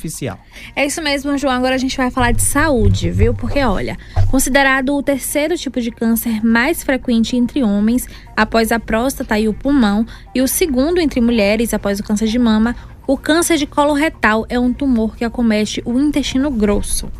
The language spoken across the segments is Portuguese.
oficial. É isso mesmo, João. Agora a gente vai falar de saúde, viu? Porque, olha, considerado o terceiro tipo de câncer mais frequente entre homens, após a próstata e o pulmão, e o segundo entre mulheres, após o câncer de mama, o câncer de colo retal é um tumor que acomete o intestino grosso.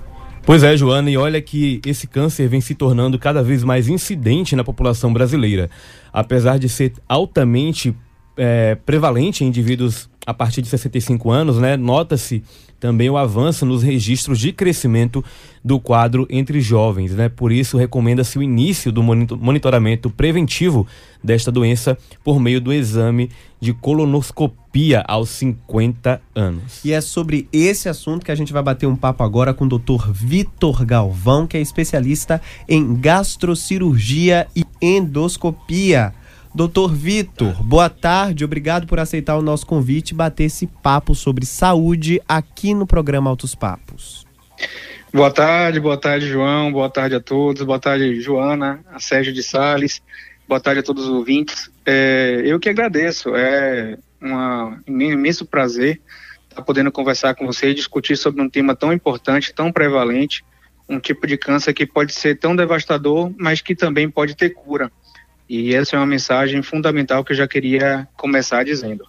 Pois é, Joana, e olha que esse câncer vem se tornando cada vez mais incidente na população brasileira. Apesar de ser altamente é, prevalente em indivíduos a partir de 65 anos, né, nota-se também o avanço nos registros de crescimento do quadro entre jovens. Né? Por isso, recomenda-se o início do monitoramento preventivo desta doença por meio do exame de colonoscopia aos 50 anos. E é sobre esse assunto que a gente vai bater um papo agora com o Dr. Vitor Galvão, que é especialista em gastrocirurgia e endoscopia. Doutor Vitor, boa tarde, obrigado por aceitar o nosso convite e bater esse papo sobre saúde aqui no programa Altos Papos. Boa tarde, boa tarde, João, boa tarde a todos, boa tarde, Joana, a Sérgio de Sales, boa tarde a todos os ouvintes. É, eu que agradeço, é uma, um imenso prazer estar podendo conversar com você e discutir sobre um tema tão importante, tão prevalente, um tipo de câncer que pode ser tão devastador, mas que também pode ter cura. E essa é uma mensagem fundamental que eu já queria começar dizendo.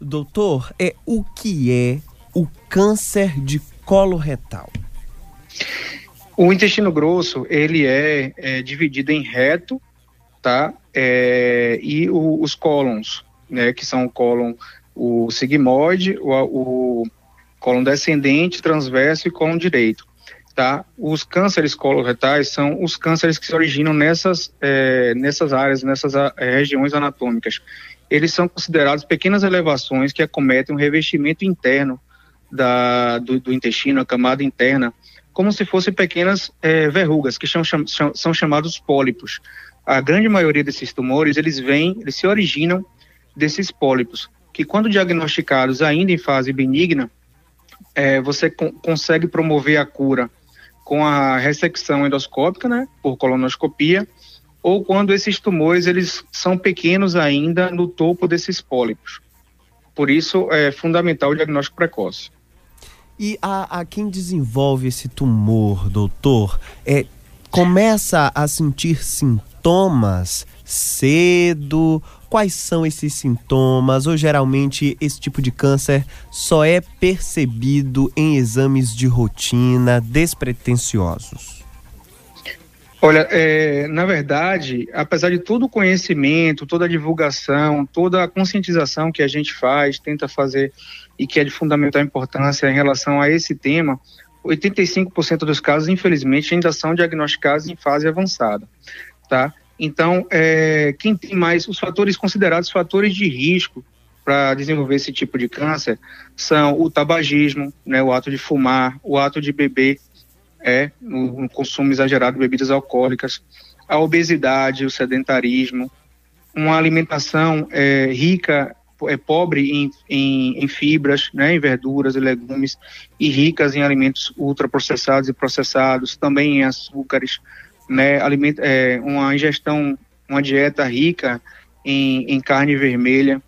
Doutor, é o que é o câncer de colo retal? O intestino grosso ele é, é dividido em reto, tá? É, e o, os cólons, né? Que são o cólon o sigmoide, o, o cólon descendente, transverso e cólon direito tá? Os cânceres coloretais são os cânceres que se originam nessas, é, nessas áreas, nessas é, regiões anatômicas. Eles são considerados pequenas elevações que acometem o revestimento interno da, do, do, intestino, a camada interna, como se fossem pequenas é, verrugas, que são, são chamados pólipos. A grande maioria desses tumores, eles vêm, eles se originam desses pólipos, que quando diagnosticados ainda em fase benigna, é, você consegue promover a cura com a ressecção endoscópica, né, por colonoscopia, ou quando esses tumores eles são pequenos ainda no topo desses pólipos. Por isso é fundamental o diagnóstico precoce. E a, a quem desenvolve esse tumor, doutor, é, começa a sentir sintomas cedo Quais são esses sintomas? Ou geralmente esse tipo de câncer só é percebido em exames de rotina despretensiosos? Olha, é, na verdade, apesar de todo o conhecimento, toda a divulgação, toda a conscientização que a gente faz, tenta fazer e que é de fundamental importância em relação a esse tema, 85% dos casos, infelizmente, ainda são diagnosticados em fase avançada, tá? Então, é, quem tem mais, os fatores considerados fatores de risco para desenvolver esse tipo de câncer são o tabagismo, né, o ato de fumar, o ato de beber, é, o, o consumo exagerado de bebidas alcoólicas, a obesidade, o sedentarismo, uma alimentação é, rica, é, pobre em, em, em, fibras, né, em verduras e legumes, e ricas em alimentos ultraprocessados e processados, também em açúcares, né, alimento, é, uma ingestão, uma dieta rica em, em, carne vermelha.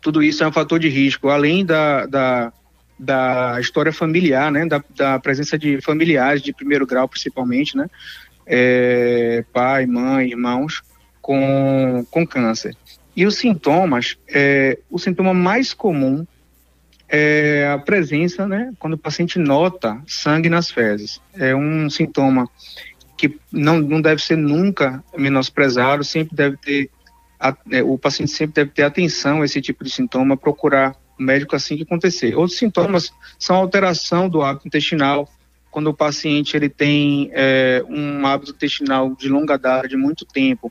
Tudo isso é um fator de risco, além da, da, da história familiar, né, da, da, presença de familiares de primeiro grau, principalmente, né, é, pai, mãe, irmãos, com, com câncer. E os sintomas, é, o sintoma mais comum é a presença, né, quando o paciente nota sangue nas fezes. É um sintoma que não, não deve ser nunca menosprezado, sempre deve ter, a, é, o paciente sempre deve ter atenção a esse tipo de sintoma, procurar o médico assim que acontecer. Outros sintomas são alteração do hábito intestinal, quando o paciente ele tem é, um hábito intestinal de longa data, de muito tempo,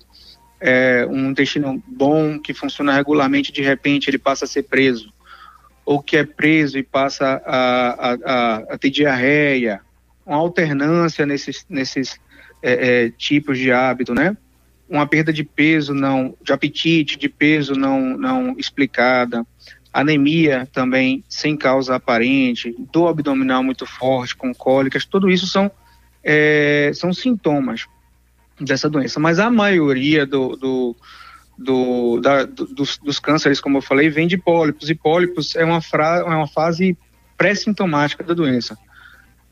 é, um intestino bom, que funciona regularmente, de repente ele passa a ser preso, ou que é preso e passa a, a, a, a ter diarreia, uma alternância nesses, nesses é, é, tipos de hábito, né? Uma perda de peso não, de apetite, de peso não, não explicada, anemia também sem causa aparente, dor abdominal muito forte, com cólicas, tudo isso são, é, são sintomas dessa doença. Mas a maioria do, do, do, da, do, dos, dos, cânceres, como eu falei, vem de pólipos, e pólipos é uma, fra, é uma fase pré-sintomática da doença.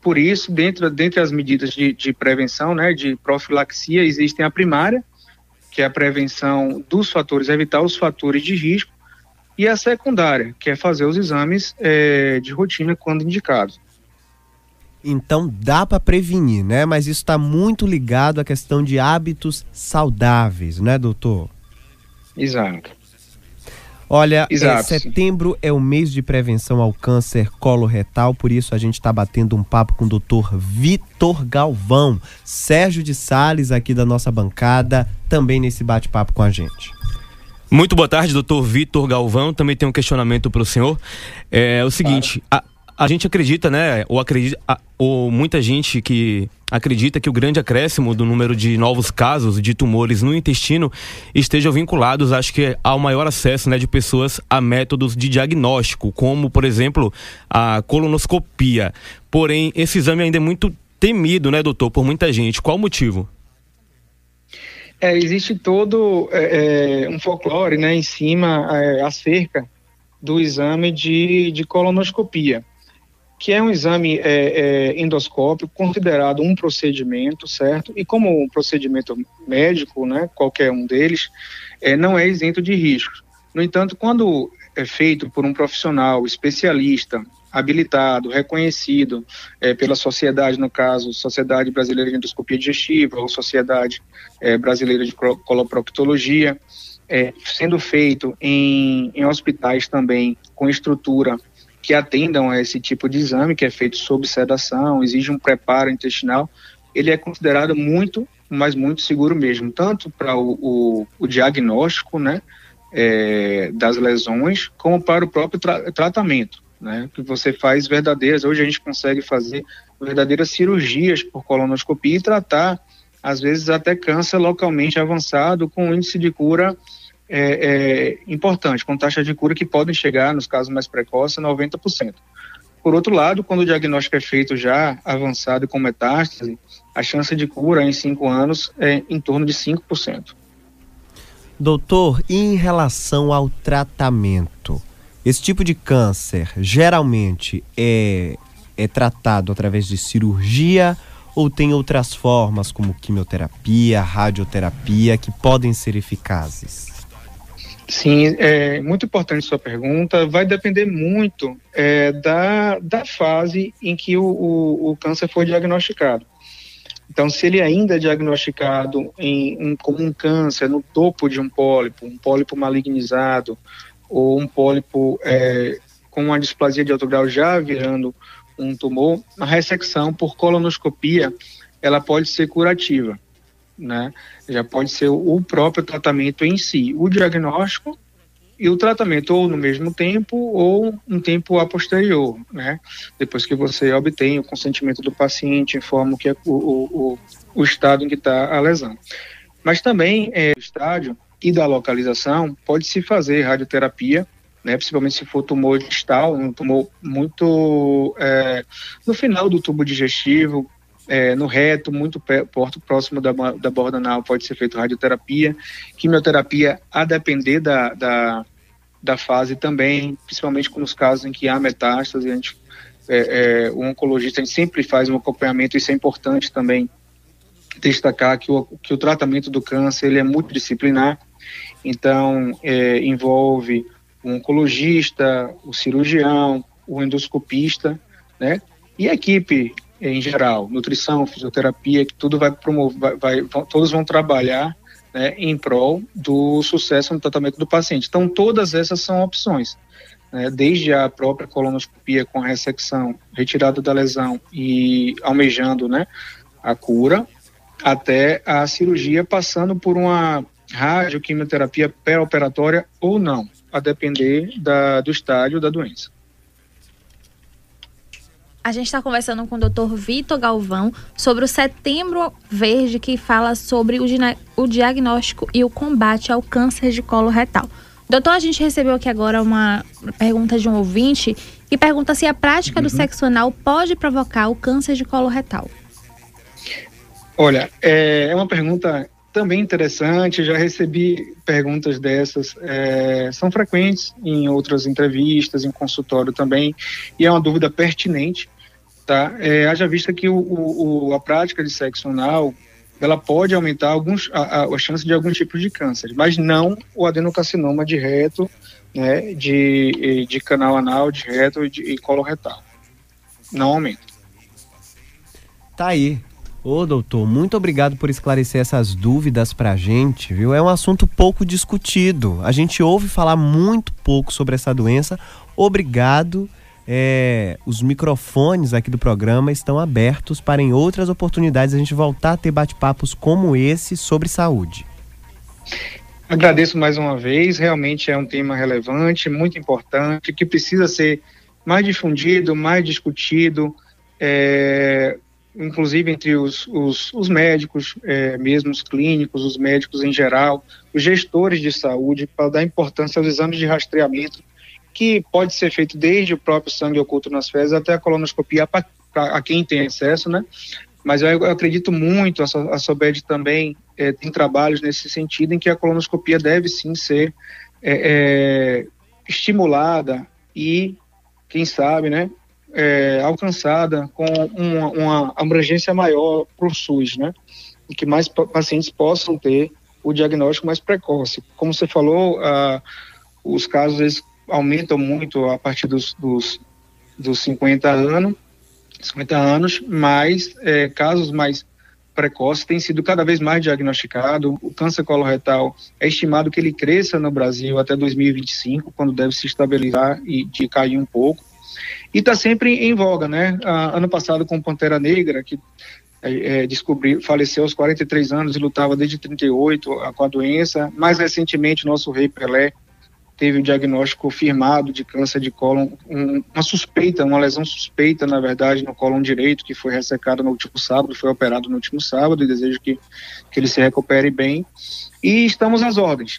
Por isso, dentro, dentre as medidas de, de prevenção, né, de profilaxia, existem a primária, que é a prevenção dos fatores, evitar os fatores de risco, e a secundária, que é fazer os exames é, de rotina quando indicados. Então dá para prevenir, né? Mas isso está muito ligado à questão de hábitos saudáveis, né, doutor? Exato. Olha, é, setembro é o mês de prevenção ao câncer coloretal, por isso a gente está batendo um papo com o doutor Vitor Galvão, Sérgio de Sales aqui da nossa bancada, também nesse bate-papo com a gente. Muito boa tarde, doutor Vitor Galvão. Também tem um questionamento para o senhor. É o seguinte, a, a gente acredita, né, ou acredita, ou muita gente que acredita que o grande acréscimo do número de novos casos de tumores no intestino estejam vinculados, acho que, ao maior acesso né, de pessoas a métodos de diagnóstico, como, por exemplo, a colonoscopia. Porém, esse exame ainda é muito temido, né, doutor, por muita gente. Qual o motivo? É, existe todo é, é um folclore né, em cima, é, acerca do exame de, de colonoscopia que é um exame é, é, endoscópico considerado um procedimento, certo? E como um procedimento médico, né, qualquer um deles, é, não é isento de riscos. No entanto, quando é feito por um profissional especialista, habilitado, reconhecido é, pela sociedade, no caso, Sociedade Brasileira de Endoscopia Digestiva ou Sociedade é, Brasileira de Coloproctologia, é, sendo feito em, em hospitais também com estrutura que atendam a esse tipo de exame, que é feito sob sedação, exige um preparo intestinal, ele é considerado muito, mas muito seguro mesmo, tanto para o, o, o, diagnóstico né, é, das lesões, como para o próprio tra tratamento. Né, que você faz verdadeiras, hoje a gente consegue fazer verdadeiras cirurgias por colonoscopia e tratar, às vezes, até câncer localmente avançado com índice de cura é, é, importante, com taxa de cura que podem chegar, nos casos mais precoces, a 90%. Por outro lado, quando o diagnóstico é feito já avançado e com metástase, a chance de cura em 5 anos é em torno de 5%. Doutor, em relação ao tratamento? Esse tipo de câncer geralmente é, é tratado através de cirurgia ou tem outras formas, como quimioterapia, radioterapia, que podem ser eficazes? Sim, é muito importante sua pergunta. Vai depender muito é, da, da fase em que o, o, o, câncer foi diagnosticado. Então, se ele ainda é diagnosticado em, um, como um câncer no topo de um pólipo, um pólipo malignizado, ou um pólipo é, com uma displasia de alto grau já virando um tumor, a ressecção por colonoscopia ela pode ser curativa né? Já pode ser o próprio tratamento em si, o diagnóstico e o tratamento ou no mesmo tempo ou um tempo a posterior, né? Depois que você obtém o consentimento do paciente, informa o que é o, o, o estado em que está a lesão. Mas também é, o estádio e da localização pode se fazer radioterapia, né, principalmente se for tumor distal, um tumor muito é, no final do tubo digestivo, é, no reto, muito perto, próximo da, da borda anal, pode ser feito radioterapia, quimioterapia, a depender da, da, da fase também, principalmente nos casos em que há metástase, a gente, é, é, o oncologista a gente sempre faz um acompanhamento, isso é importante também destacar que o, que o tratamento do câncer ele é multidisciplinar, então é, envolve o oncologista, o cirurgião, o endoscopista, né? E a equipe em geral, nutrição, fisioterapia, que tudo vai promover, vai, vai, todos vão trabalhar né, em prol do sucesso no tratamento do paciente. Então, todas essas são opções, né, desde a própria colonoscopia com ressecção, retirada da lesão e almejando né, a cura, até a cirurgia passando por uma radioquimioterapia pré-operatória ou não, a depender da, do estágio da doença. A gente está conversando com o Dr. Vitor Galvão sobre o Setembro Verde, que fala sobre o, o diagnóstico e o combate ao câncer de colo retal. Doutor, a gente recebeu aqui agora uma pergunta de um ouvinte que pergunta se a prática uhum. do sexo anal pode provocar o câncer de colo retal. Olha, é, é uma pergunta também interessante, já recebi perguntas dessas, é, são frequentes em outras entrevistas, em consultório também, e é uma dúvida pertinente, tá? É, haja vista que o, o, a prática de sexo anal, ela pode aumentar alguns, a, a, a chance de alguns tipos de câncer, mas não o adenocarcinoma de reto, né, de, de canal anal, de reto e, e colo retal. Não aumenta. Tá aí, Ô, doutor, muito obrigado por esclarecer essas dúvidas pra gente, viu? É um assunto pouco discutido. A gente ouve falar muito pouco sobre essa doença. Obrigado. É, os microfones aqui do programa estão abertos para em outras oportunidades a gente voltar a ter bate-papos como esse sobre saúde. Agradeço mais uma vez, realmente é um tema relevante, muito importante, que precisa ser mais difundido, mais discutido. É, inclusive entre os, os, os médicos, é, mesmo os clínicos, os médicos em geral, os gestores de saúde, para dar importância aos exames de rastreamento, que pode ser feito desde o próprio sangue oculto nas fezes até a colonoscopia para a quem tem acesso, né? Mas eu, eu acredito muito, a, a SOBED também é, tem trabalhos nesse sentido, em que a colonoscopia deve sim ser é, é estimulada e, quem sabe, né, é, alcançada com uma, uma abrangência maior para o SUS, né? E que mais pacientes possam ter o diagnóstico mais precoce. Como você falou, ah, os casos eles aumentam muito a partir dos, dos, dos 50 anos, 50 anos, mas é, casos mais precoces têm sido cada vez mais diagnosticados. O câncer coloretal é estimado que ele cresça no Brasil até 2025, quando deve se estabilizar e de cair um pouco e está sempre em voga, né? Ah, ano passado com Pantera Negra, que é, é, descobriu, faleceu aos 43 anos e lutava desde 38 com a doença. Mais recentemente, nosso rei Pelé teve o diagnóstico confirmado de câncer de cólon, um, uma suspeita, uma lesão suspeita, na verdade, no cólon direito, que foi ressecado no último sábado, foi operado no último sábado, e desejo que, que ele se recupere bem. E estamos às ordens.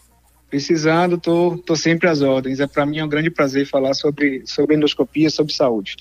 Precisando, tô, tô sempre às ordens. É para mim é um grande prazer falar sobre, sobre endoscopia, sobre saúde.